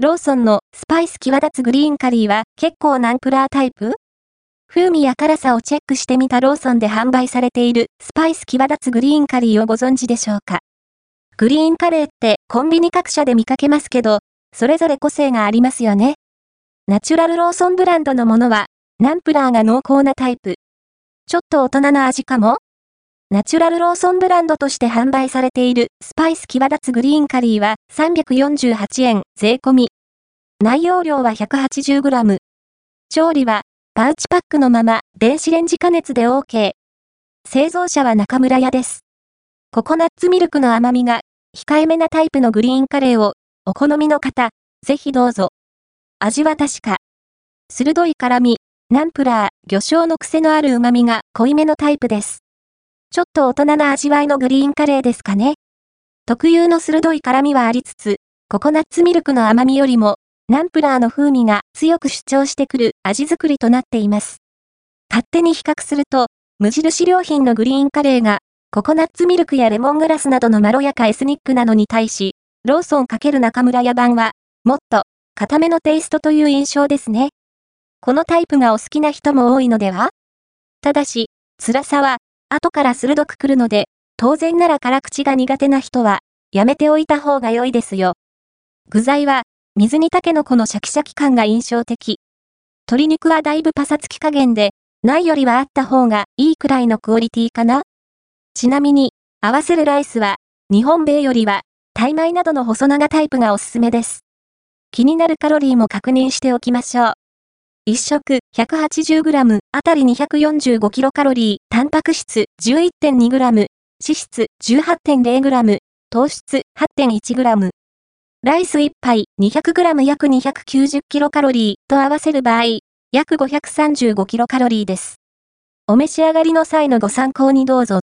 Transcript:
ローソンのスパイス際立つグリーンカリーは結構ナンプラータイプ？風味や辛さをチェックしてみたローソンで販売されているスパイス際立つグリーンカリーをご存知でしょうか？グリーンカレーってコンビニ各社で見かけますけど、それぞれ個性がありますよね。ナチュラルローソンブランドのものは、ナンプラーが濃厚なタイプ。ちょっと大人な味かもナチュラルローソンブランドとして販売されているスパイス際立つグリーンカリーは348円税込み。内容量は 180g。調理はパウチパックのまま電子レンジ加熱で OK。製造者は中村屋です。ココナッツミルクの甘みが控えめなタイプのグリーンカレーをお好みの方、ぜひどうぞ。味は確か。鋭い辛み、ナンプラー、魚醤の癖のある旨味が濃いめのタイプです。ちょっと大人な味わいのグリーンカレーですかね。特有の鋭い辛みはありつつ、ココナッツミルクの甘みよりも、ナンプラーの風味が強く主張してくる味作りとなっています。勝手に比較すると、無印良品のグリーンカレーが、ココナッツミルクやレモングラスなどのまろやかエスニックなのに対し、ローソン×中村屋版は、もっと、固めのテイストという印象ですね。このタイプがお好きな人も多いのでは？ただし、辛さは、後から鋭く来るので、当然なら辛口が苦手な人は、やめておいた方が良いですよ。具材は、水煮タケノコのシャキシャキ感が印象的。鶏肉はだいぶパサつき加減で、ないよりはあった方がいいくらいのクオリティかなちなみに、合わせるライスは、日本米よりは、タイ米などの細長タイプがおすすめです。気になるカロリーも確認しておきましょう。1食 180g あたり 245kcal、タンパク質 11.2g、脂質 18.0g、糖質 8.1g。ライス1杯 200g 約 290kcal と合わせる場合、約 535kcal です。お召し上がりの際のご参考にどうぞ。